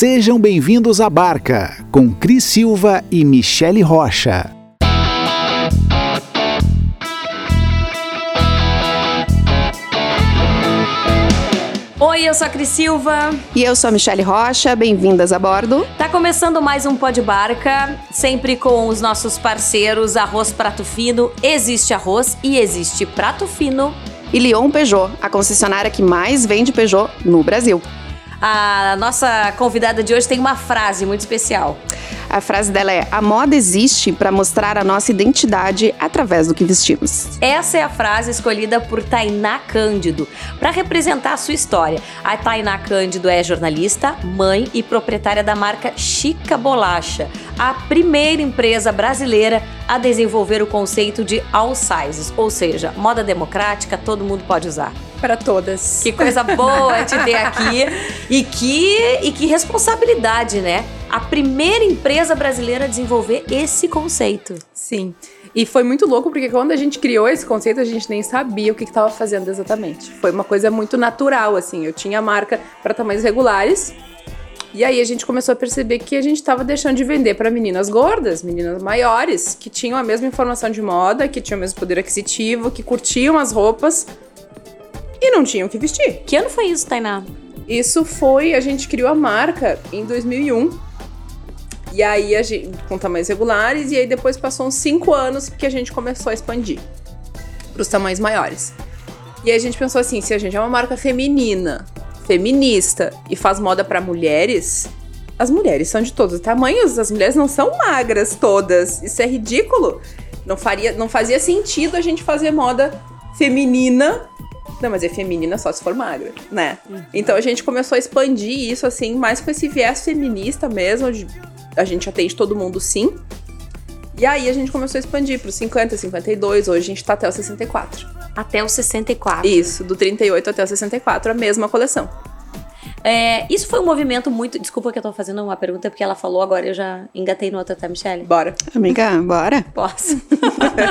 Sejam bem-vindos à Barca, com Cris Silva e Michele Rocha. Oi, eu sou a Cris Silva. E eu sou a Michele Rocha, bem-vindas a bordo. Tá começando mais um Pó de Barca, sempre com os nossos parceiros Arroz Prato Fino. Existe arroz e existe prato fino. E Lyon Peugeot, a concessionária que mais vende Peugeot no Brasil. A nossa convidada de hoje tem uma frase muito especial. A frase dela é: A moda existe para mostrar a nossa identidade através do que vestimos. Essa é a frase escolhida por Tainá Cândido para representar a sua história. A Tainá Cândido é jornalista, mãe e proprietária da marca Chica Bolacha, a primeira empresa brasileira a desenvolver o conceito de all sizes, ou seja, moda democrática, todo mundo pode usar para todas. Que coisa boa te ter aqui. E que, e que responsabilidade, né? A primeira empresa brasileira a desenvolver esse conceito. Sim. E foi muito louco porque quando a gente criou esse conceito, a gente nem sabia o que estava fazendo exatamente. Foi uma coisa muito natural, assim. Eu tinha marca para tamanhos regulares. E aí a gente começou a perceber que a gente estava deixando de vender para meninas gordas, meninas maiores, que tinham a mesma informação de moda, que tinham o mesmo poder aquisitivo, que curtiam as roupas, e não tinham o que vestir. Que ano foi isso, Tainá? Isso foi, a gente criou a marca em 2001. E aí, a gente, com tamanhos regulares, e aí depois passou uns 5 anos que a gente começou a expandir para os tamanhos maiores. E aí a gente pensou assim: se a gente é uma marca feminina, feminista e faz moda para mulheres, as mulheres são de todos os tamanhos, as mulheres não são magras todas. Isso é ridículo. Não, faria, não fazia sentido a gente fazer moda feminina não, mas é feminina só se for magra, né? Uhum. Então a gente começou a expandir isso, assim, mais com esse viés feminista mesmo. A gente atende todo mundo sim. E aí a gente começou a expandir para 50, 52, hoje a gente tá até o 64. Até o 64. Isso, do 38 até o 64, a mesma coleção. É, isso foi um movimento muito. Desculpa que eu tô fazendo uma pergunta, porque ela falou agora, eu já engatei no outro, tá, Michelle? Bora. Amiga, bora. Posso.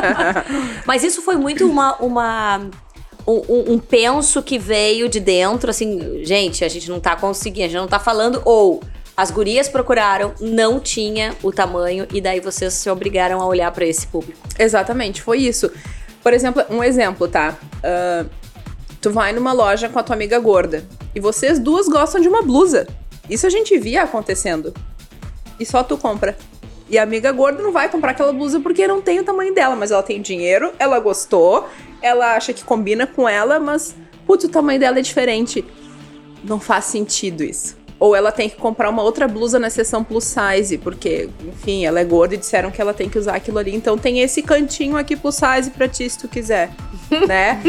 Mas isso foi muito uma, uma um, um, penso que veio de dentro, assim, gente, a gente não tá conseguindo, a gente não tá falando, ou as gurias procuraram, não tinha o tamanho, e daí vocês se obrigaram a olhar para esse público. Exatamente, foi isso. Por exemplo, um exemplo, tá? Uh, tu vai numa loja com a tua amiga gorda, e vocês duas gostam de uma blusa. Isso a gente via acontecendo. E só tu compra. E a amiga gorda não vai comprar aquela blusa porque não tem o tamanho dela, mas ela tem dinheiro, ela gostou, ela acha que combina com ela, mas putz, o tamanho dela é diferente. Não faz sentido isso. Ou ela tem que comprar uma outra blusa na seção plus size, porque, enfim, ela é gorda e disseram que ela tem que usar aquilo ali. Então tem esse cantinho aqui plus size pra ti se tu quiser. né?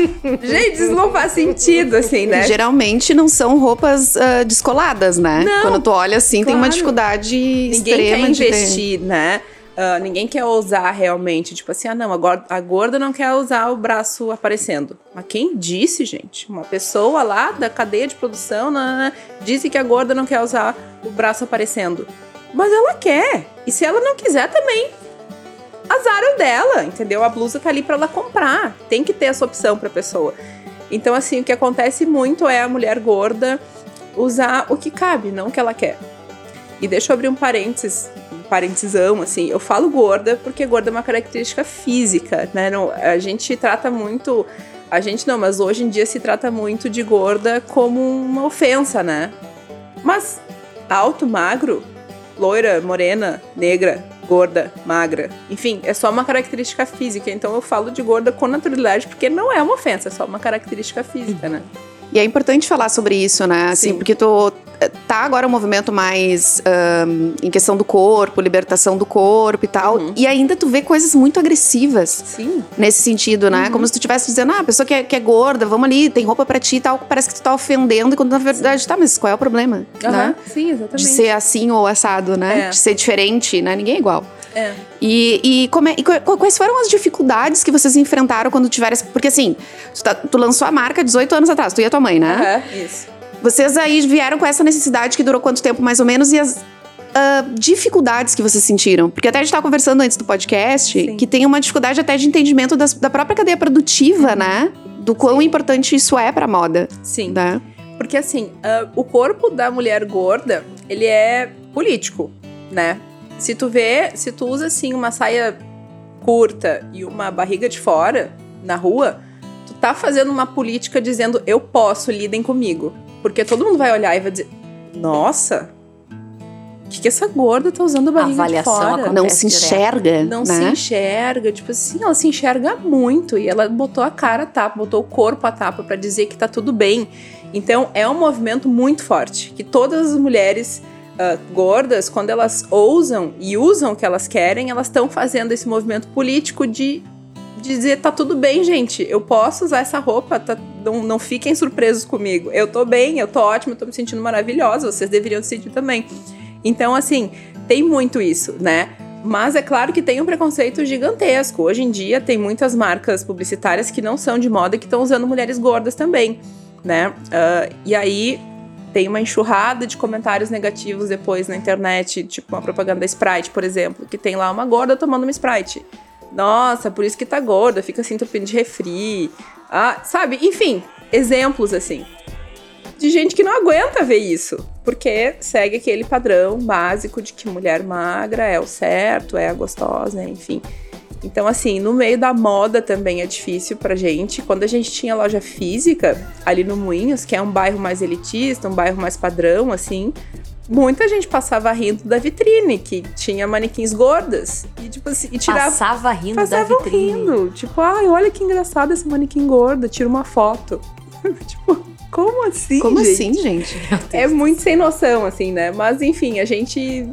Gente, isso não faz sentido, assim, né? Geralmente não são roupas uh, descoladas, né? Não, Quando tu olha assim, claro. tem uma dificuldade Ninguém extrema quer investir, de... né? Uh, ninguém quer usar realmente, tipo assim, ah, não, a gorda não quer usar o braço aparecendo. Mas quem disse, gente? Uma pessoa lá da cadeia de produção né, né disse que a gorda não quer usar o braço aparecendo. Mas ela quer. E se ela não quiser também, azar o dela, entendeu? A blusa tá ali para ela comprar. Tem que ter essa opção pra pessoa. Então, assim, o que acontece muito é a mulher gorda usar o que cabe, não o que ela quer. E deixa eu abrir um parênteses, parêntesão, assim. Eu falo gorda porque gorda é uma característica física, né? Não, a gente trata muito. A gente não, mas hoje em dia se trata muito de gorda como uma ofensa, né? Mas alto, magro, loira, morena, negra, gorda, magra. Enfim, é só uma característica física. Então eu falo de gorda com naturalidade porque não é uma ofensa, é só uma característica física, né? E é importante falar sobre isso, né? Assim, Sim. porque tu tá agora um movimento mais um, em questão do corpo, libertação do corpo e tal. Uhum. E ainda tu vê coisas muito agressivas. Sim. Nesse sentido, né? Uhum. Como se tu estivesse dizendo, ah, a pessoa que é, que é, gorda, vamos ali, tem roupa pra ti e tal. Parece que tu tá ofendendo, quando na verdade, tá, mas qual é o problema? Uhum. Né? Sim, exatamente. De ser assim ou assado, né? É. De ser diferente, né? Ninguém é igual. É. E, e, como é, e, quais foram as dificuldades que vocês enfrentaram quando tiveram. Porque assim, tu, tá, tu, lançou a marca 18 anos atrás, tu e a tua mãe, né? Uhum, isso. Vocês aí vieram com essa necessidade que durou quanto tempo mais ou menos e as uh, dificuldades que vocês sentiram? Porque até a gente estava conversando antes do podcast Sim. que tem uma dificuldade até de entendimento das, da própria cadeia produtiva, uhum. né? Do quão Sim. importante isso é pra moda. Sim. Né? Porque assim, uh, o corpo da mulher gorda ele é político, né? Se tu vê, se tu usa assim uma saia curta e uma barriga de fora na rua, tu tá fazendo uma política dizendo eu posso, lidem comigo. Porque todo mundo vai olhar e vai dizer: "Nossa, o que, que essa gorda tá usando barriga Avaliação de fora?" Não se direto. enxerga, não né? se enxerga, tipo assim, ela se enxerga muito e ela botou a cara a tapa, botou o corpo a tapa pra dizer que tá tudo bem. Então é um movimento muito forte que todas as mulheres ah, gordas, quando elas ousam e usam o que elas querem, elas estão fazendo esse movimento político de dizer tá tudo bem, gente, eu posso usar essa roupa, tá- não, não fiquem surpresos comigo. Eu tô bem, eu tô ótima, eu tô me sentindo maravilhosa, vocês deveriam se sentir também. Então, assim, tem muito isso, né? Mas é claro que tem um preconceito gigantesco. Hoje em dia tem muitas marcas publicitárias que não são de moda que estão usando mulheres gordas também, né? Ah, e aí tem uma enxurrada de comentários negativos depois na internet, tipo uma propaganda da Sprite, por exemplo, que tem lá uma gorda tomando uma Sprite. Nossa, por isso que tá gorda, fica assim entupindo de refri. Ah, sabe? Enfim, exemplos assim. De gente que não aguenta ver isso. Porque segue aquele padrão básico de que mulher magra é o certo, é a gostosa, enfim. Então, assim, no meio da moda também é difícil pra gente. Quando a gente tinha loja física, ali no Moinhos, que é um bairro mais elitista, um bairro mais padrão, assim, muita gente passava rindo da vitrine, que tinha manequins gordas. E, tipo assim, e tirava. Passava rindo Passavam da vitrine. rindo. Tipo, ai, olha que engraçado esse manequim gordo, tira uma foto. tipo, como assim? Como gente? assim, gente? É muito sem noção, assim, né? Mas enfim, a gente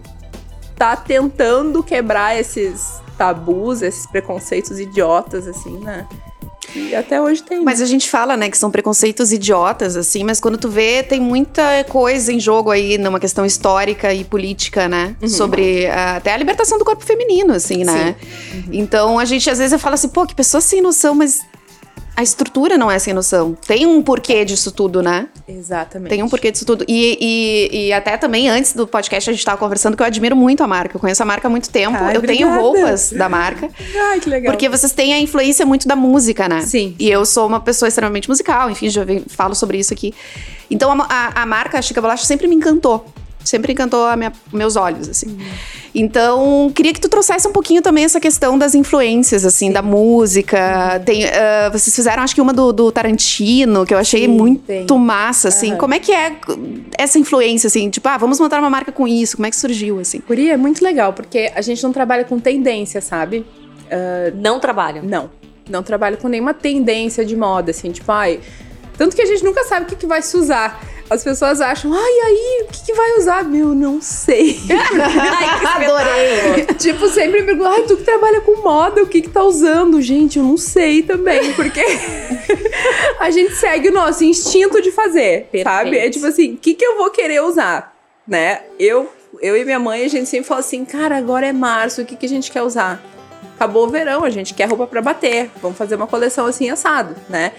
tá tentando quebrar esses tabus, esses preconceitos idiotas, assim, né? E até hoje tem. Mas a gente fala, né, que são preconceitos idiotas, assim, mas quando tu vê, tem muita coisa em jogo aí numa questão histórica e política, né? Sobre ah, até a libertação do corpo feminino, assim, né? Então a gente às vezes fala assim, pô, que pessoa sem noção, mas a estrutura não é sem noção. Tem um porquê disso tudo, né? Exatamente. Tem um porquê disso tudo. E, e, e até também, antes do podcast, a gente tava conversando que eu admiro muito a marca. Eu conheço a marca há muito tempo. Ai, eu tenho obrigada. roupas da marca. Ai, que legal. Porque vocês têm a influência muito da música, né? Sim. E eu sou uma pessoa extremamente musical, enfim, já falo sobre isso aqui. Então a, a, a marca Chica Bolacha sempre me encantou. Sempre encantou a minha- meus olhos, assim. Então, queria que tu trouxesse um pouquinho também essa questão das influências, assim, da música. Tem, ah, vocês fizeram, acho que uma do, do Tarantino, que eu achei Sim, muito tem. massa, assim. Aham. Como é que é essa influência, assim? Tipo, ah, vamos montar uma marca com isso. Como é que surgiu, assim? Guri, é muito legal, porque a gente não trabalha com tendência, sabe? Não trabalham. Não. Não trabalho com nenhuma tendência de moda, assim, tipo, ai. Tanto que a gente nunca sabe o que, que vai se usar. As pessoas acham, ai, aí, o que, que vai usar? Meu, não sei. Adorei! tipo, sempre me perguntam, ai, tu que trabalha com moda, o que que tá usando? Gente, eu não sei também, porque a gente segue o nosso instinto de fazer, sabe? É tipo assim, o que que eu vou querer usar, né? Eu, eu e minha mãe, a gente sempre fala assim, cara, agora é março, o que que a gente quer usar? Acabou o verão, a gente quer roupa pra bater, vamos fazer uma coleção assim assado, né?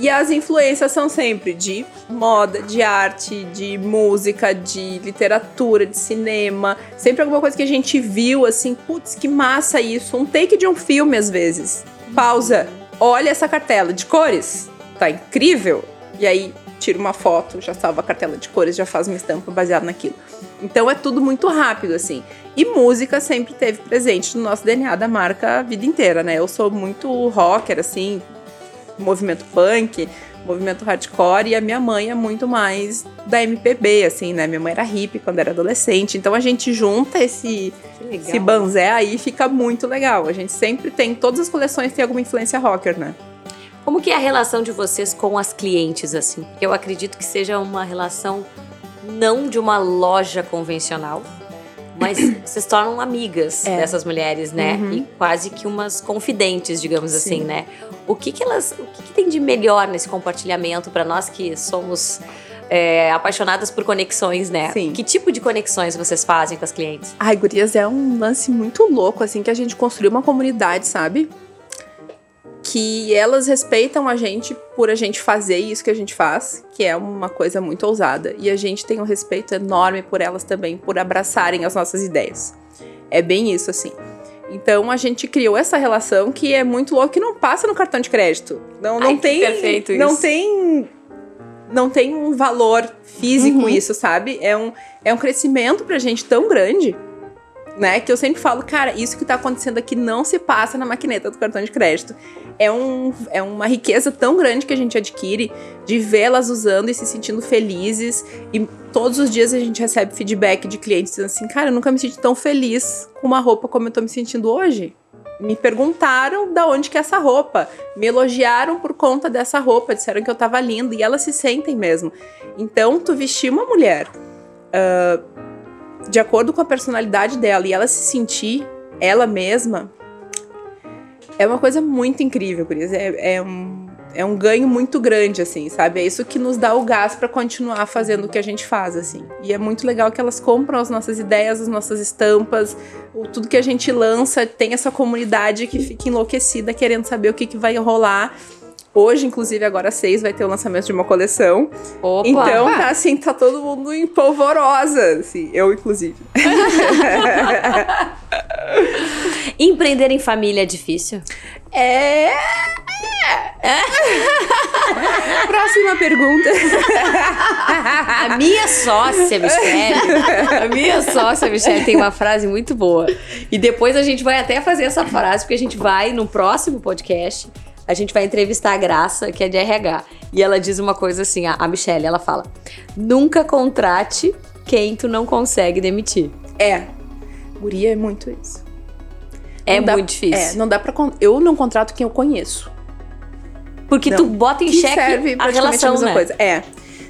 E as influências são sempre de moda, de arte, de música, de literatura, de cinema. Sempre alguma coisa que a gente viu, assim, putz, que massa isso. Um take de um filme, às vezes. Pausa. Olha essa cartela de cores. Tá incrível. E aí, tira uma foto, já salva a cartela de cores, já faz uma estampa baseada naquilo. Então é tudo muito rápido, assim. E música sempre teve presente no nosso DNA da marca a vida inteira, né? Eu sou muito rocker, assim, movimento punk, movimento hardcore, e a minha mãe é muito mais da MPB, assim, né? Minha mãe era hippie quando era adolescente, então a gente junta esse, esse banzé aí fica muito legal. A gente sempre tem, todas as coleções têm alguma influência rocker, né? Como que é a relação de vocês com as clientes, assim? Eu acredito que seja uma relação não de uma loja convencional, mas vocês tornam amigas É. dessas mulheres, né? Uhum. E quase que umas confidentes, digamos assim, Sim. né? O que que elas, o que, que tem de melhor nesse compartilhamento para nós que somos é, apaixonadas por conexões, né? Sim. Que tipo de conexões vocês fazem com as clientes? Ai, gurias, é um lance muito louco, assim, que a gente construiu uma comunidade, sabe? Que elas respeitam a gente por a gente fazer isso que a gente faz, que é uma coisa muito ousada. E a gente tem um respeito enorme por elas também, por abraçarem as nossas ideias. É bem isso, assim. Então a gente criou essa relação que é muito louca, que não passa no cartão de crédito. Não, não Ai, tem. perfeito Não isso. tem não tem um valor físico isso, sabe? É um, é um crescimento pra gente tão grande, né? Que eu sempre falo, cara, isso que tá acontecendo aqui não se passa na maquineta do cartão de crédito. É, um, é uma riqueza tão grande que a gente adquire de vê-las usando e se sentindo felizes. E todos os dias a gente recebe feedback de clientes dizendo assim, cara, eu nunca me senti tão feliz com uma roupa como eu tô me sentindo hoje me perguntaram da onde que é essa roupa, me elogiaram por conta dessa roupa, disseram que eu tava linda e elas se sentem mesmo. Então, tu vestir uma mulher uh, de acordo com a personalidade dela e ela se sentir ela mesma é uma coisa muito incrível, isso é, é um é um ganho muito grande, assim, sabe? É isso que nos dá o gás para continuar fazendo o que a gente faz, assim. E é muito legal que elas compram as nossas ideias, as nossas estampas, o, tudo que a gente lança, tem essa comunidade que fica enlouquecida querendo saber o que, que vai rolar. Hoje, inclusive, agora seis, vai ter o lançamento de uma coleção. Opa. Então, tá assim, tá todo mundo em polvorosa, assim, eu, inclusive. Empreender em família é difícil? É. Próxima pergunta. A minha sócia, Michelle, a minha sócia, Michelle, tem uma frase muito boa. E depois a gente vai até fazer essa frase, porque a gente vai, no próximo podcast, a gente vai entrevistar a Graça, que é de RH. E ela diz uma coisa assim, a Michelle, ela fala, nunca contrate quem tu não consegue demitir. É. Guria é muito isso. É Não dá- muito difícil. É, não dá pra. con- Eu não contrato quem eu conheço. Porque Não. tu bota em que xeque serve a relação, mesma né? coisa. É.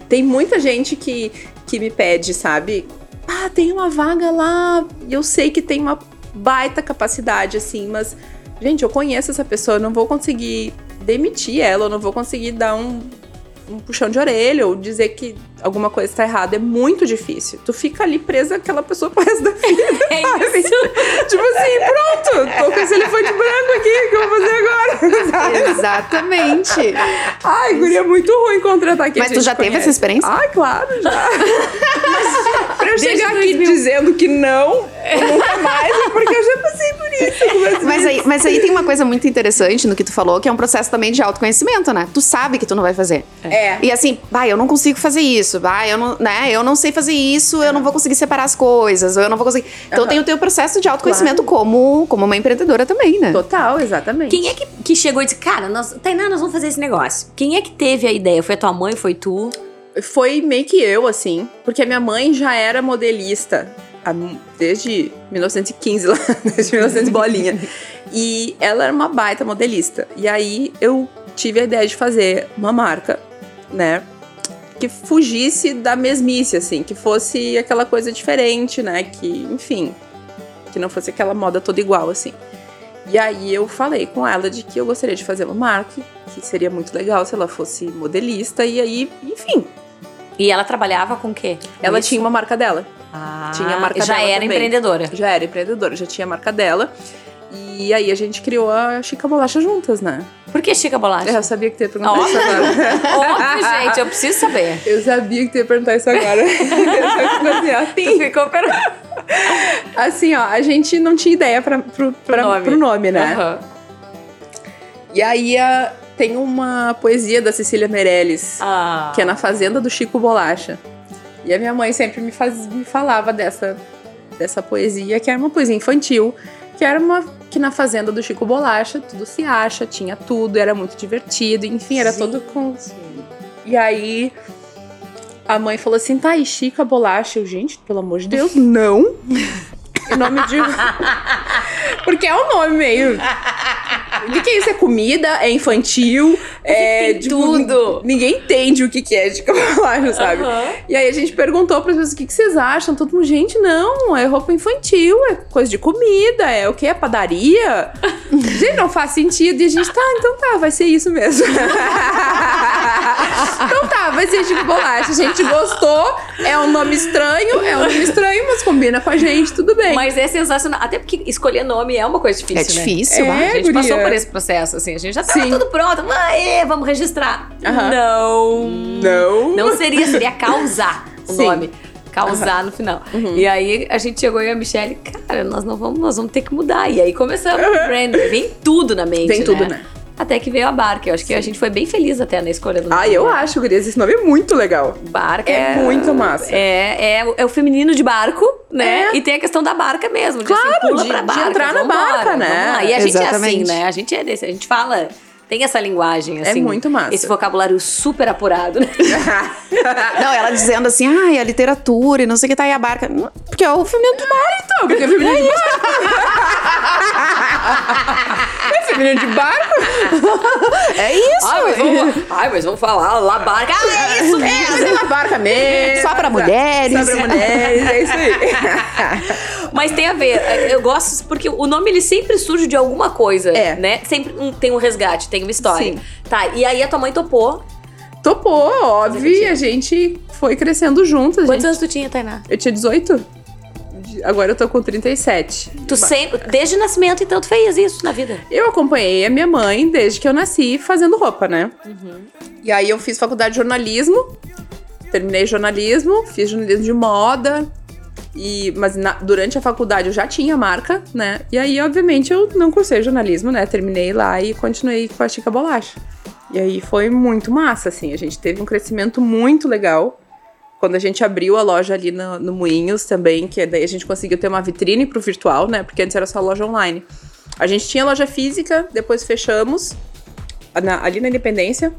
Tem muita gente que, que me pede, sabe? Ah, tem uma vaga lá eu sei que tem uma baita capacidade, assim, mas, gente, eu conheço essa pessoa, eu não vou conseguir demitir ela, eu não vou conseguir dar um, um puxão de orelha ou dizer que alguma coisa tá errada. É muito difícil. Tu fica ali presa àquela pessoa pro resto da vida. É sabe? isso. tipo assim, pronto, tô com esse elefante branco aqui, o que eu vou fazer agora? Sabe? Exatamente. Ai, guria, é muito ruim contratar quem Mas tu já teve conhece. essa experiência? Ai, claro, já. Mas pra eu Desde chegar aqui 2000. dizendo que não, nunca mais, é porque eu já passei por isso. Mas aí, mas aí tem uma coisa muito interessante no que tu falou, que é um processo também de autoconhecimento, né? Tu sabe que tu não vai fazer. É. E assim, vai, eu não consigo fazer isso, vai, eu não, né, eu não sei fazer isso, eu não vou conseguir separar as coisas, ou eu não vou conseguir. Então Aham. tem o teu processo de autoconhecimento como, como uma empreendedora também, né? Total, exatamente. Quem é que, que chegou e disse, cara, nós, Tainá, nós vamos fazer esse negócio? Quem é que teve a ideia? Foi a tua mãe? Foi tu? Foi meio que eu, assim, porque a minha mãe já era modelista desde 1915, lá, desde 1900 bolinha. E ela era uma baita modelista. E aí eu tive a ideia de fazer uma marca, né? Que fugisse da mesmice, assim, que fosse aquela coisa diferente, né? Que, enfim, que não fosse aquela moda toda igual, assim. E aí eu falei com ela de que eu gostaria de fazer uma marca, que seria muito legal se ela fosse modelista, e aí, enfim, E ela trabalhava com o quê? Com ela isso? tinha uma marca dela. Ah, tinha a marca Já dela era também. empreendedora. Já era empreendedora, já tinha a marca dela. E aí a gente criou a Chica Bolacha juntas, né? Por que Chica Bolacha? Eu sabia que tu ia perguntar Óbvio. isso agora. Óbvio, gente, eu preciso saber. Eu sabia que tu ia perguntar isso agora. Eu assim, ó, ficou per... Assim, ó, a gente não tinha ideia pra, pro, pra- nome. pro nome, né? Aham. E aí a- tem uma poesia da Cecília Meirelles, Ah. que é na Fazenda do Chico Bolacha. E a minha mãe sempre me, faz, me falava dessa, dessa poesia, que era uma poesia infantil, que era uma que na Fazenda do Chico Bolacha tudo se acha, tinha tudo, era muito divertido, enfim, era todo com. E aí a mãe falou assim: tá, e Chica Bolacha? Eu, gente, pelo amor de Deus, não! O nome de. Porque é um nome meio. O que, que é isso? É comida? É infantil? É. tem tudo. Ninguém entende o que, que é Chica Bolacha, sabe? Aham. E aí a gente perguntou para as pessoas o que, que vocês acham. Todo mundo, gente, não, é roupa infantil, é coisa de comida, é o que? É padaria? Gente, não faz sentido. E a gente, tá, então tá, vai ser isso mesmo. então tá, vai ser Chico Bolacha. A gente gostou, é um nome estranho, é um nome estranho, mas combina com a gente, tudo bem. Mas é sensacional. Até porque escolher nome é uma coisa difícil, É né? difícil, É, vai. A gente guria. passou por esse processo, assim. A gente já tava Sim. tudo pronto. Aê, vamos registrar. Aham. Não. Não. Não seria, seria causar o Sim. nome. Causar no final. Uhum. E aí a gente chegou e a Michelle, cara, nós não vamos, nós vamos ter que mudar. E aí começamos o brand. Vem tudo na mente. Vem tudo, né? né? Até que veio a Barca. Eu acho que a gente foi bem feliz até na escolha do nome. Ah, eu acho, gurias, esse nome é muito legal. Barca É muito massa. É, é, é o feminino de barco, né? É. E tem a questão da barca mesmo. De, Claro, assim, de- pra de barca, entrar na barca, né? E a gente é assim, Exatamente. né? A gente é desse. A gente fala... Tem essa linguagem, É assim. muito massa. Esse vocabulário super apurado, né? Não, ela dizendo assim, ai, a literatura e não sei o que tá aí a barca. Porque é o feminino de barca. Então, porque é feminino de barco. é feminino de barco? É isso. Ai, mas vamos, ai, mas vamos falar lá, barca. Ah, é isso É, mesmo! é uma barca mesmo. Só pra mulheres. Só pra mulheres, é isso aí. Mas tem a ver, eu gosto porque o nome ele sempre surge de alguma coisa, É. né? Sempre um- tem um resgate, tem uma história. Sim. Tá, e aí a tua mãe topou. Topou, óbvio, e a gente foi crescendo juntas. Quantos gente. anos tu tinha, Tainá? Eu tinha 18. Agora eu tô com 37. Tu sempre, desde o nascimento, então, tu fez isso na vida. Eu acompanhei a minha mãe desde que eu nasci fazendo roupa, né? E aí eu fiz faculdade de jornalismo, terminei jornalismo, fiz jornalismo de moda. E, mas na- durante a faculdade eu já tinha marca, né? E aí, obviamente, eu não cursei jornalismo, né? Terminei lá e continuei com a Chica Bolacha. E aí foi muito massa, assim. A gente teve um crescimento muito legal. Quando a gente abriu a loja ali no, no Moinhos também, que daí a gente conseguiu ter uma vitrine pro virtual, né? Porque antes era só loja online. A gente tinha loja física, depois fechamos na- ali na Independência.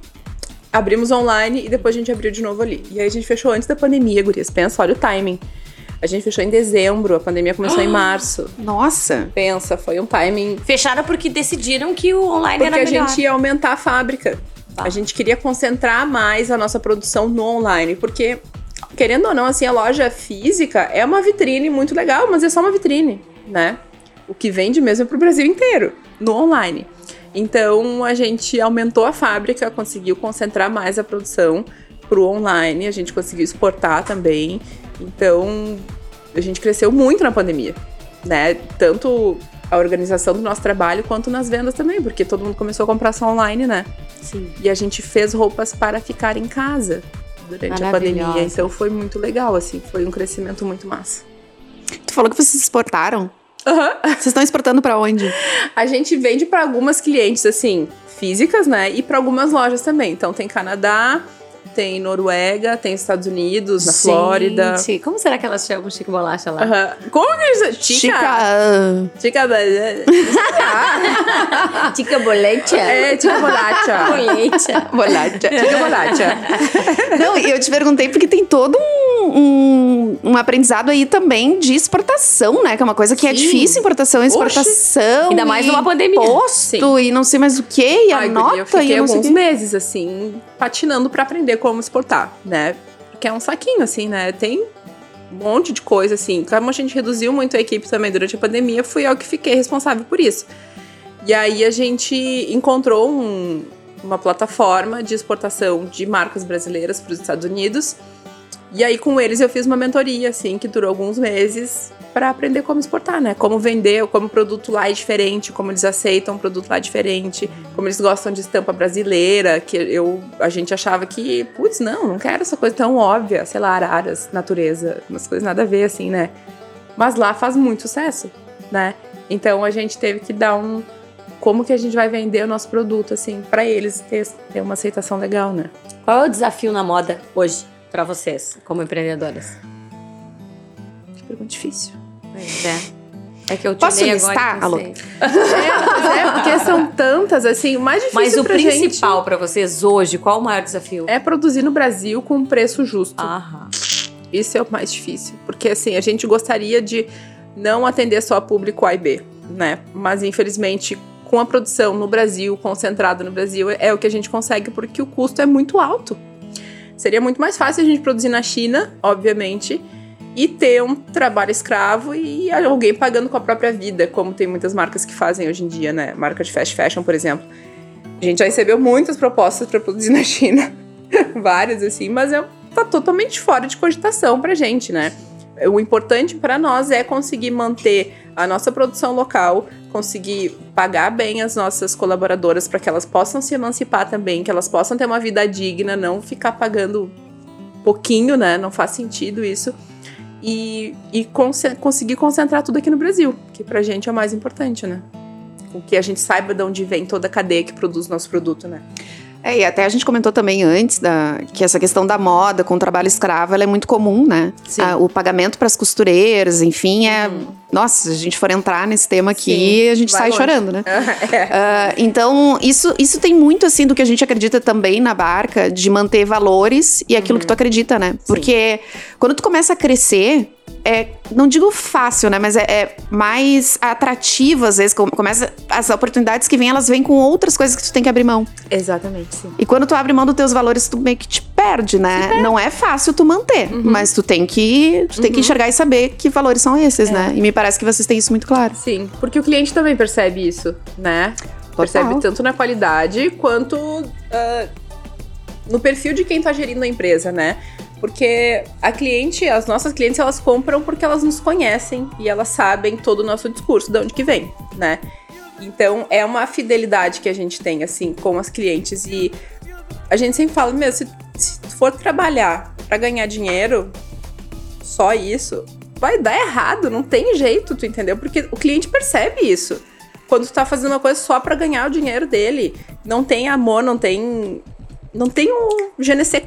Abrimos online e depois a gente abriu de novo ali. E aí a gente fechou antes da pandemia, gurias. Pensa, olha o timing. A gente fechou em dezembro, a pandemia começou em março. Nossa. Pensa, foi um timing Fecharam porque decidiram que o online porque era a melhor. gente ia aumentar a fábrica. Tá. A gente queria concentrar mais a nossa produção no online, porque querendo ou não, assim, a loja física é uma vitrine muito legal, mas é só uma vitrine, né? O que vende mesmo é pro Brasil inteiro, no online. Então a gente aumentou a fábrica, conseguiu concentrar mais a produção pro online, a gente conseguiu exportar também. Então a gente cresceu muito na pandemia, né? Tanto a organização do nosso trabalho quanto nas vendas também, porque todo mundo começou a comprar só online, né? Sim. E a gente fez roupas para ficar em casa durante a pandemia. Então foi muito legal, assim, foi um crescimento muito massa. Tu falou que vocês exportaram. Aham. Vocês estão exportando pra onde? A gente vende para algumas clientes, assim, físicas, né? E para algumas lojas também. Então tem Canadá, tem Noruega, tem Estados Unidos, na Flórida. Gente, como será que elas chamam Chico Bolacha lá? Como que eles... Chica. Chica. Chica Bolecha? É, Chica Bolacha. Bolecha. Bolacha. Chica Bolacha. Não, e eu te perguntei porque tem todo um, um, um aprendizado aí também de exportação, né? Que é uma coisa que é Sim. difícil, importação e exportação. Ainda mais numa pandemia. Imposto e não sei mais o que, e Ai, a nota eu fiquei e alguns meses, assim, patinando pra aprender como exportar, né? Porque é um saquinho, assim, né? Tem um monte de coisa, assim. Como a gente reduziu muito a equipe também durante a pandemia, fui eu que fiquei responsável por isso. E aí a gente encontrou um- uma plataforma de exportação de marcas brasileiras para os Estados Unidos. E aí com eles eu fiz uma mentoria, assim, que durou alguns meses para aprender como exportar, né? Como vender, como o produto lá é diferente, como eles aceitam o produto lá diferente, como eles gostam de estampa brasileira, que eu a gente achava que, putz, não, não quero essa coisa tão óbvia, sei lá, araras, natureza, umas coisas nada a ver assim, né? Mas lá faz muito sucesso, né? Então a gente teve que dar um como que a gente vai vender o nosso produto assim para eles ter, uma aceitação legal, né? Qual é o desafio na moda hoje pra vocês, como empreendedoras? Que pergunta difícil. Pois é. É que eu te Posso listar, agora Alô? É, mas é porque são tantas assim, o mais difícil Mas o principal pra vocês hoje, qual o maior desafio? é produzir no Brasil com um preço justo. Aham. Isso é o mais difícil. Porque, assim, a gente gostaria de não atender só público A e B, né? Mas, infelizmente, com a produção no Brasil, concentrada no Brasil, é o que a gente consegue porque o custo é muito alto. Seria muito mais fácil a gente produzir na China, obviamente, e ter um trabalho escravo e alguém pagando com a própria vida, como tem muitas marcas que fazem hoje em dia, né? Marca de fast fashion, por exemplo. A gente já recebeu muitas propostas para produzir na China, várias assim, mas é, tá totalmente fora de cogitação pra gente, né? O importante para nós é conseguir manter a nossa produção local, conseguir pagar bem as nossas colaboradoras para que elas possam se emancipar também, que elas possam ter uma vida digna, não ficar pagando pouquinho, né? Não faz sentido isso. E, e conce- conseguir concentrar tudo aqui no Brasil, que pra gente é o mais importante, né? com que a gente saiba de onde vem toda a cadeia que produz nosso produto, né? É, e até a gente comentou também antes da, que essa questão da moda com o trabalho escravo ela é muito comum, né? Sim. Ah, o pagamento para as costureiras, enfim, é. Nossa, se a gente for entrar nesse tema aqui, Sim, a gente sai longe. chorando, né? é. Ah, então, isso, isso tem muito, assim, do que a gente acredita também na barca, de manter valores e aquilo que tu acredita, né? Porque quando tu começa a crescer, é, não digo fácil, né? Mas é, é mais atrativo, às vezes, com- começa, as oportunidades que vêm, elas vêm com outras coisas que tu tem que abrir mão. Exatamente, sim. E quando tu abre mão dos teus valores, tu meio que te perde, né? Não é fácil tu manter, mas tu tem que, tu tem que enxergar e saber que valores são esses, né? E me parece que vocês têm isso muito claro. Sim, porque o cliente também percebe isso, né? Percebe tanto na qualidade quanto ah, no perfil de quem tá gerindo a empresa, né? Porque a cliente, as nossas clientes, elas compram porque elas nos conhecem e elas sabem todo o nosso discurso, de onde que vem, né? Então, é uma fidelidade que a gente tem, assim, com as clientes. E a gente sempre fala, meu, se, se for trabalhar pra ganhar dinheiro, só isso, vai dar errado, não tem jeito, tu entendeu? Porque o cliente percebe isso. Quando tu tá fazendo uma coisa só pra ganhar o dinheiro dele, não tem amor, não tem não tem um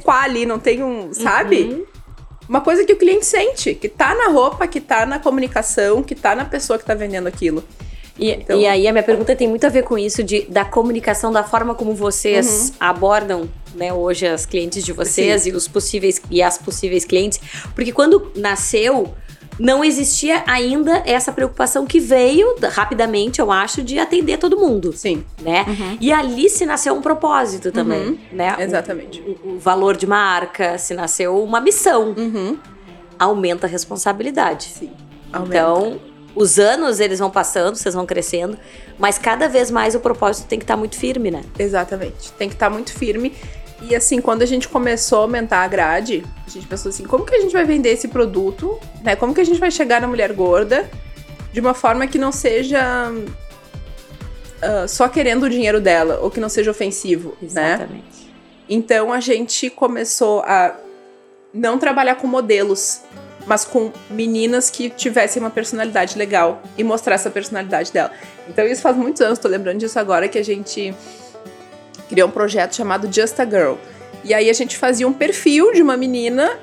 quoi ali, não tem um, sabe? Uma coisa que o cliente sente, que tá na roupa, que tá na comunicação, que tá na pessoa que tá vendendo aquilo. E, Então- e aí a minha pergunta tem muito a ver com isso de, da comunicação, da forma como vocês abordam né, hoje as clientes de vocês e os possíveis e as possíveis clientes. Porque quando nasceu, não existia ainda essa preocupação que veio da- rapidamente, eu acho, de atender todo mundo. Sim, Né? E ali se nasceu um propósito também, Uhum. né? exatamente. O, o- o valor de marca, se nasceu uma missão. Uhum. Aumenta a responsabilidade. Sim. Aumenta. Então, os anos eles vão passando, vocês vão crescendo, mas cada vez mais o propósito tem que estar muito firme, né? Exatamente. Tem que estar muito firme. E assim, quando a gente começou a aumentar a grade, a gente pensou assim, como que a gente vai vender esse produto, né? Como que a gente vai chegar na mulher gorda de uma forma que não seja ah, só querendo o dinheiro dela, ou que não seja ofensivo, né? Exatamente. Então a gente começou a não trabalhar com modelos, mas com meninas que tivessem uma personalidade legal e mostrar essa personalidade dela. Então isso faz muitos anos, tô lembrando disso agora, que a gente criou um projeto chamado Just a Girl. E aí a gente fazia um perfil de uma menina,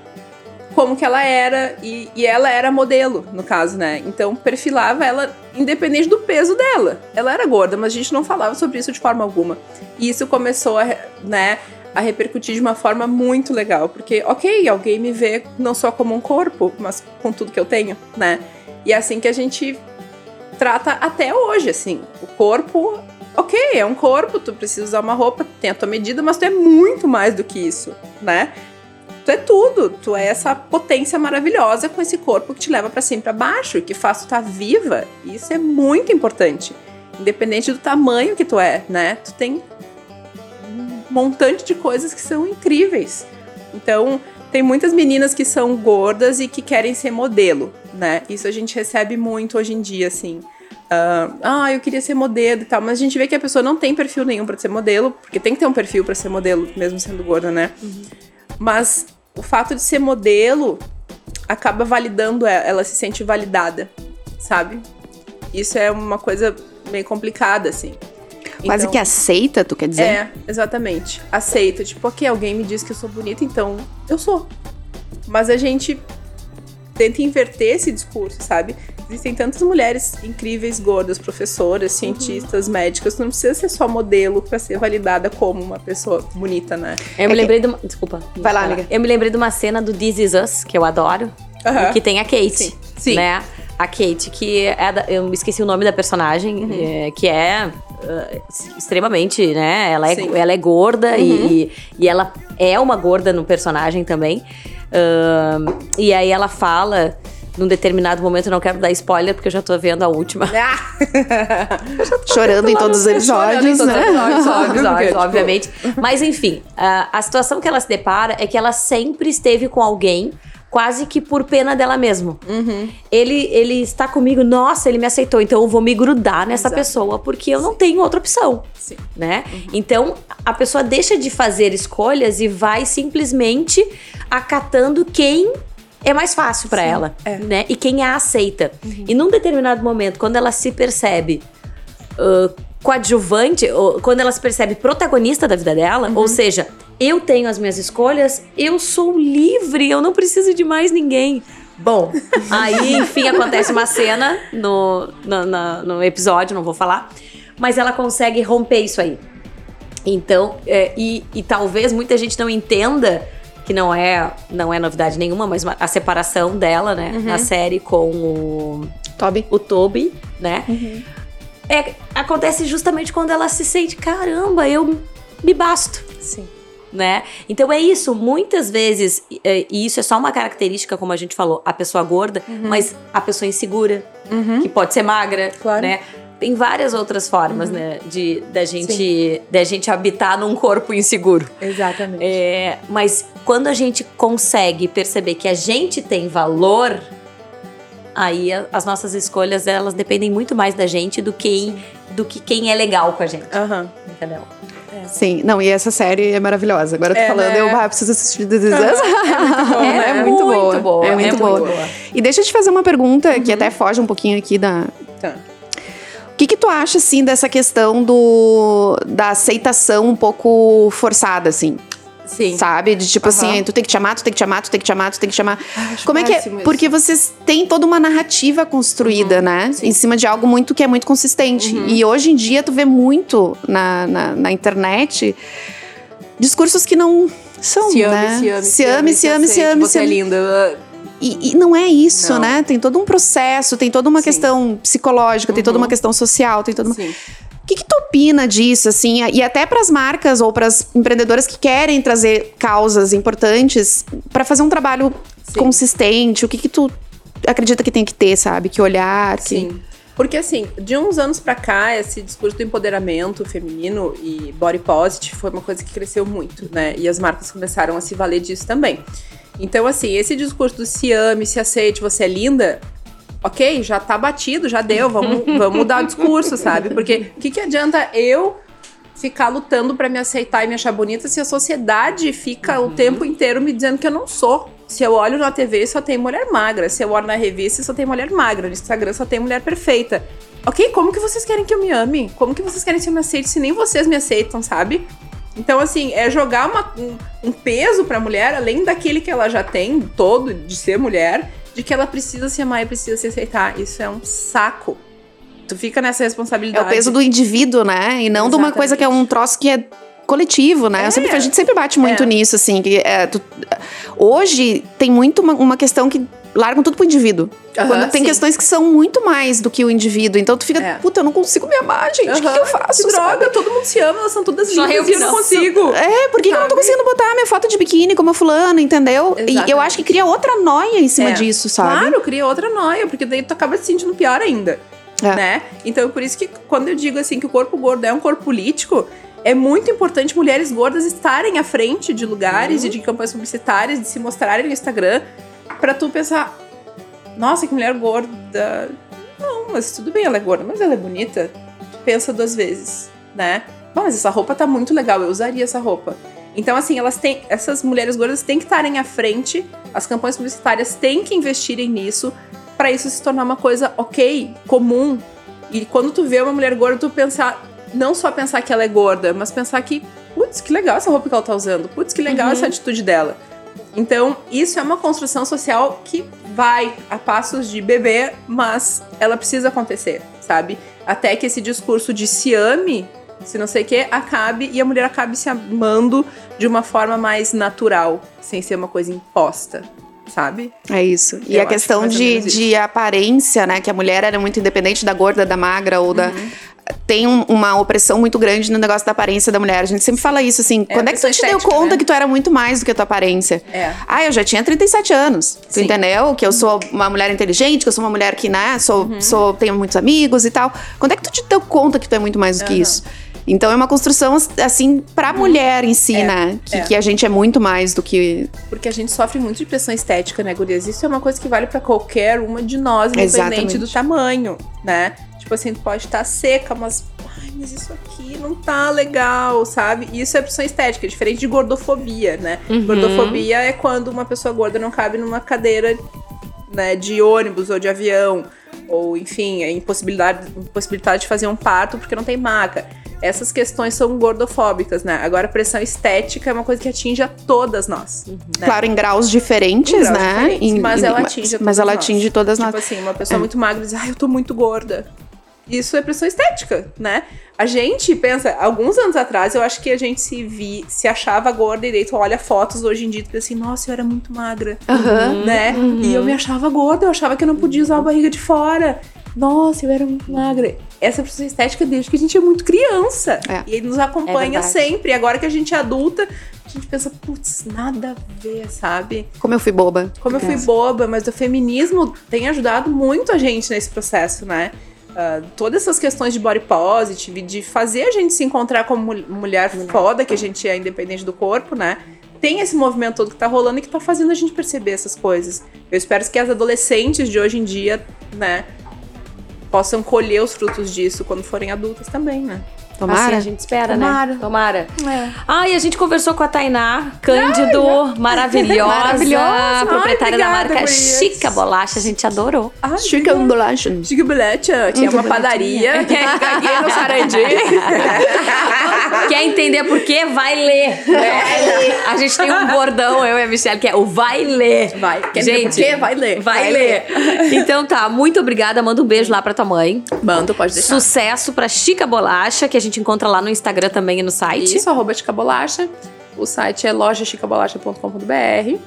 como que ela era, e, e ela era modelo, no caso, né? Então perfilava ela independente do peso dela. Ela era gorda, mas a gente não falava sobre isso de forma alguma. E isso começou a, né, a repercutir de uma forma muito legal, porque, ok, alguém me vê não só como um corpo, mas com tudo que eu tenho, né? E é assim que a gente trata até hoje, assim. O corpo, ok, é um corpo, tu precisa usar uma roupa, tem a tua medida, mas tu é muito mais do que isso, né? Tu é tudo, tu é essa potência maravilhosa com esse corpo que te leva sempre abaixo e que faz tu estar viva. E Isso é muito importante. Independente do tamanho que tu é, né? Tu tem um montante de coisas que são incríveis. Então, tem muitas meninas que são gordas e que querem ser modelo, né? Isso a gente recebe muito hoje em dia, assim. Ah, ah, eu queria ser modelo e tal, mas a gente vê que a pessoa não tem perfil nenhum pra ser modelo, porque tem que ter um perfil pra ser modelo, mesmo sendo gorda, né? Mas o fato de ser modelo acaba validando ela, ela se sente validada, sabe? Isso é uma coisa meio complicada, assim. Quase Então- que aceita, tu quer dizer? é, exatamente. Aceita. Tipo, ok, alguém me diz que eu sou bonita, então eu sou. Mas a gente tenta inverter esse discurso, sabe? Existem tantas mulheres incríveis, gordas, professoras, cientistas, médicas. Tu não precisa ser só modelo pra ser validada como uma pessoa bonita, né? Eu É me que- lembrei de uma. Desculpa. Vai lá, amiga. Eu me lembrei de uma cena do This Is Us, que eu adoro, Aham. que tem a Kate. Sim. Sim. Né? A Kate, que é da- eu me esqueci o nome da personagem, Uhum. é, que é uh, extremamente, né? Ela é, Sim. Uhum. ela é gorda e, e ela é uma gorda no personagem também. Ahn, e aí ela fala, num determinado momento, eu não quero dar spoiler porque eu já tô vendo a última. Chorando em todos os episódios, né? episódios, óbvio, tipo, obviamente. Mas enfim, a, a situação que ela se depara é que ela sempre esteve com alguém quase que por pena dela mesma. Uhum. Ele, ele está comigo, nossa, ele me aceitou, então eu vou me grudar nessa Exato. pessoa porque eu não tenho outra opção, Sim. né? Então a pessoa deixa de fazer escolhas e vai simplesmente acatando quem é mais fácil pra ela, é. né? E quem a aceita. E num determinado momento, quando ela se percebe uh, coadjuvante, ou, quando ela se percebe protagonista da vida dela, ou seja, eu tenho as minhas escolhas, eu sou livre, eu não preciso de mais ninguém. Bom, aí, enfim, acontece uma cena no, no, na- no episódio, não vou falar, mas ela consegue romper isso aí. Então, é, e, e talvez muita gente não entenda que não é, não é novidade nenhuma, mas a separação dela, né, na série com o, Toby. o Toby, né? É, acontece justamente quando ela se sente, caramba, eu me basto Sim. né? Então é isso, muitas vezes, é, e isso é só uma característica, como a gente falou, a pessoa gorda, mas a pessoa insegura, que pode ser magra, Claro. né? Tem várias outras formas, né, de da gente, da gente habitar num corpo inseguro. Exatamente. É, mas quando a gente consegue perceber que a gente tem valor, aí a- as nossas escolhas elas dependem muito mais da gente do que do que quem é legal com a gente, Aham. entendeu? Sim, não, e essa série é maravilhosa. Agora eu tô É, falando, né? eu ah, preciso assistir This Is Us. bom, É, né? muito, boa. boa, É muito é boa. muito boa. E deixa eu te fazer uma pergunta que até foge um pouquinho aqui da. Tá. O que, que tu acha, assim, dessa questão do da aceitação um pouco forçada, assim? Sim. Sabe? De tipo Aham. assim, tu tem que te amar, tu tem que te amar, tu tem que te amar, tu tem que te amar. acho Como é que é? isso. Porque vocês têm toda uma narrativa construída, né? sim. Em cima de algo muito que é muito consistente. E hoje em dia tu vê muito na, na, na internet discursos que não são, Se ame, né? se ame, se ame, se ame, se aceite, ame, Você se é ame. linda. E, e não é isso, Não. né? Tem todo um processo, tem toda uma Sim. questão psicológica, tem toda Uhum. uma questão social, tem toda uma... Sim. O que, que tu opina disso, assim? E até para as marcas ou para as empreendedoras que querem trazer causas importantes para fazer um trabalho Sim. consistente. O que, que tu acredita que tem que ter, sabe? Que olhar, que... Sim. Porque assim, de uns anos pra cá, esse discurso do empoderamento feminino e body positive foi uma coisa que cresceu muito, né? E as marcas começaram a se valer disso também. Então, assim, esse discurso do se ame, se aceite, você é linda, ok, já tá batido, já deu, vamos, vamos mudar o discurso, sabe? Porque o que, que adianta eu ficar lutando pra me aceitar e me achar bonita se a sociedade fica o tempo inteiro me dizendo que eu não sou? Se eu olho na TV, só tem mulher magra. Se eu olho na revista, só tem mulher magra. No Instagram, só tem mulher perfeita. Ok, como que vocês querem que eu me ame? Como que vocês querem que eu me aceite se nem vocês me aceitam, sabe? Então, assim, é jogar uma- um, um peso pra mulher, além daquele que ela já tem, todo, de ser mulher, de que ela precisa se amar e precisa se aceitar. Isso é um saco. Tu fica nessa É responsabilidade. o peso do indivíduo, né? E não de uma coisa que é um troço que é coletivo, né? Eu sempre- a gente sempre bate muito É. nisso, assim. Que, é, tu- hoje tem muito uma, uma questão que largam tudo pro indivíduo. Aham, Quando tem sim. questões que são muito mais do que o indivíduo. Então tu fica, É. puta, eu não consigo me amar, gente. O que, Aham, que eu faço? Que sabe? droga, todo mundo se ama, elas são todas Só lindas eu que eu não consigo. É, por que, que eu não tô conseguindo botar minha foto de biquíni como a fulana, entendeu? E eu Exatamente. acho que cria outra noia em cima É. disso, sabe? Claro, cria outra noia, porque daí tu acaba se sentindo pior ainda. É. Né? Então, por isso que quando eu digo assim que o corpo gordo é um corpo político, é muito importante mulheres gordas estarem à frente de lugares e de campanhas publicitárias, de se mostrarem no Instagram, pra tu pensar: nossa, que mulher gorda. Não, mas tudo bem, ela é gorda, mas ela é bonita. Tu pensa duas vezes, né? Bom, mas essa roupa tá muito legal, eu usaria essa roupa. Então, assim, elas têm. Essas mulheres gordas têm que estarem à frente, as campanhas publicitárias têm que investirem nisso, pra isso se tornar uma coisa ok, comum. E quando tu vê uma mulher gorda, tu pensar. Não só pensar que ela é gorda, mas pensar que, putz, que legal essa roupa que ela tá usando, putz, que legal essa atitude dela. Então, isso é uma construção social que vai a passos de bebê, mas ela precisa acontecer, sabe? Até que esse discurso de se ame, se não sei o que, acabe e a mulher acabe se amando de uma forma mais natural, sem ser uma coisa imposta, sabe? É isso. E Eu a questão ou de, de aparência, né? Que a mulher era muito independente da gorda, da magra ou da. Uhum. Tem um- uma opressão muito grande no negócio da aparência da mulher. A gente sempre fala isso, assim. É, quando é que tu te deu estética, conta né? que tu era muito mais do que a tua aparência? É. Ah, eu já tinha 37 anos. Tu Sim. entendeu? Que eu sou uma mulher inteligente, que eu sou uma mulher que, né, sou, Uhum. sou, tenho muitos amigos e tal. Quando é que tu te deu conta que tu é muito mais do que isso? Então é uma construção, assim, pra mulher em si, É, né? Que, é. que a gente é muito mais do que. Porque a gente sofre muito de pressão estética, né, gurias? Isso é uma coisa que vale pra qualquer uma de nós, independente Exatamente. do tamanho, né? Tipo assim, pode estar seca, mas. Ai, mas isso aqui não tá legal, sabe? Isso é pressão estética, diferente de gordofobia, né? Uhum. Gordofobia é quando uma pessoa gorda não cabe numa cadeira, né, de ônibus ou de avião. ou enfim, a impossibilidade, impossibilidade de fazer um parto porque não tem maca. Essas questões são gordofóbicas, né? Agora, a pressão estética é uma coisa que atinge a todas nós. Né? Claro, em graus diferentes, Em graus né? diferentes, Em- mas em- ela atinge a Mas todas ela nós. atinge todas Tipo nós. assim, uma pessoa É. muito magra diz, ai, eu tô muito gorda. Isso é pressão estética, né? A gente pensa, alguns anos atrás, eu acho que a gente se vi, se achava gorda e tu olha fotos hoje em dia e tu pensa assim, nossa, eu era muito magra, Aham. né? E eu me achava gorda, eu achava que eu não podia usar a barriga de fora. Nossa, eu era muito magra. Essa pressão estética desde que a gente é muito criança. É. E ele nos acompanha É sempre. E agora que a gente é adulta, a gente pensa, putz, nada a ver, sabe? Como eu fui boba. Como eu fui boba, mas o feminismo tem ajudado muito a gente nesse processo, né? Ah, todas essas questões de body positive, de fazer a gente se encontrar como mul- mulher foda, que a gente é independente do corpo, né? Tem esse movimento todo que tá rolando e que tá fazendo a gente perceber essas coisas. Eu espero que as adolescentes de hoje em dia, né, possam colher os frutos disso quando forem adultas também, né? Tomara. Assim a gente espera, Tomara. né? Tomara. Ai, a gente conversou com a Tainá Cândido, maravilhosa, Maravilhosa. proprietária Ai, da marca. Chica Bolacha, a gente adorou. Ai, Chica bolacha. Chica Bolacha, tinha uma padaria, que é no Sarandi. Quer entender por quê? Vai ler. A gente tem um bordão, eu e a Michelle, que é o vai ler. Vai, quer gente, por quê? Vai ler. Vai, ler. Então tá, muito obrigada. Manda um beijo lá pra tua mãe. Manda, pode deixar. Sucesso pra Chica Bolacha, que a gente encontra lá no Instagram também e no site. Isso, arroba Chica Bolacha. O site é lojachicabolacha.com.br.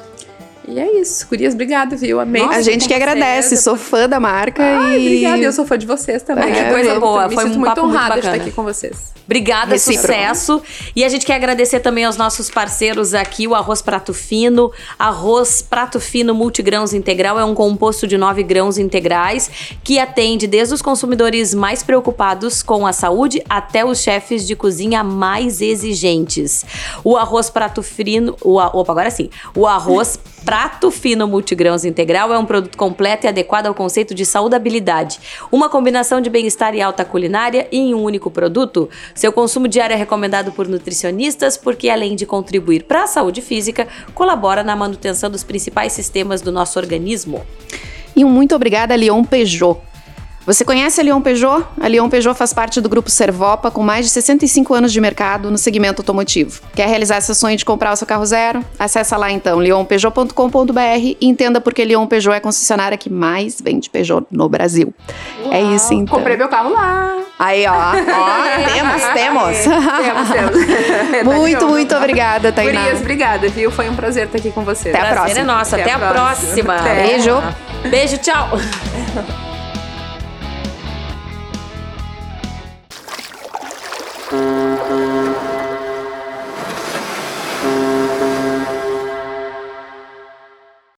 E é isso. Gurias, obrigada, viu? Amei. A estar gente que agradece, sou fã da marca Ai, e. obrigada. Eu sou fã de vocês também. Ai, que É, coisa eu boa. Me Foi sinto um muito honrada de estar aqui com vocês. Obrigada, Recíproco. sucesso. E a gente quer agradecer também aos nossos parceiros aqui, o Arroz Prato Fino. Arroz Prato Fino Multigrãos Integral é um composto de nove grãos integrais que atende desde os consumidores mais preocupados com a saúde até os chefes de cozinha mais exigentes. O arroz prato fino, o, a- opa, agora sim. O arroz Prato Fino Multigrãos Integral é um produto completo e adequado ao conceito de saudabilidade. Uma combinação de bem-estar e alta culinária em um único produto. Seu consumo diário é recomendado por nutricionistas porque, além de contribuir para a saúde física, colabora na manutenção dos principais sistemas do nosso organismo. E um muito obrigada Leon Peugeot. Você conhece a Leon Peugeot? A Leon Peugeot faz parte do grupo Servopa, com mais de 65 anos de mercado no segmento automotivo. Quer realizar seu sonho de comprar o seu carro zero? Acesse lá então leonpeugeot.com.br e entenda por que Leon Peugeot é a concessionária que mais vende Peugeot no Brasil. é isso então. Comprei meu carro lá. Aí, ó. ó temos, temos. Temos, temos. muito, muito obrigada, Tainá. Gurias, obrigada, viu? Foi um prazer estar aqui com vocês. Até a Prazer próxima. é nosso. Até, Até a a próxima. próxima. Até. Beijo. Beijo, tchau. Música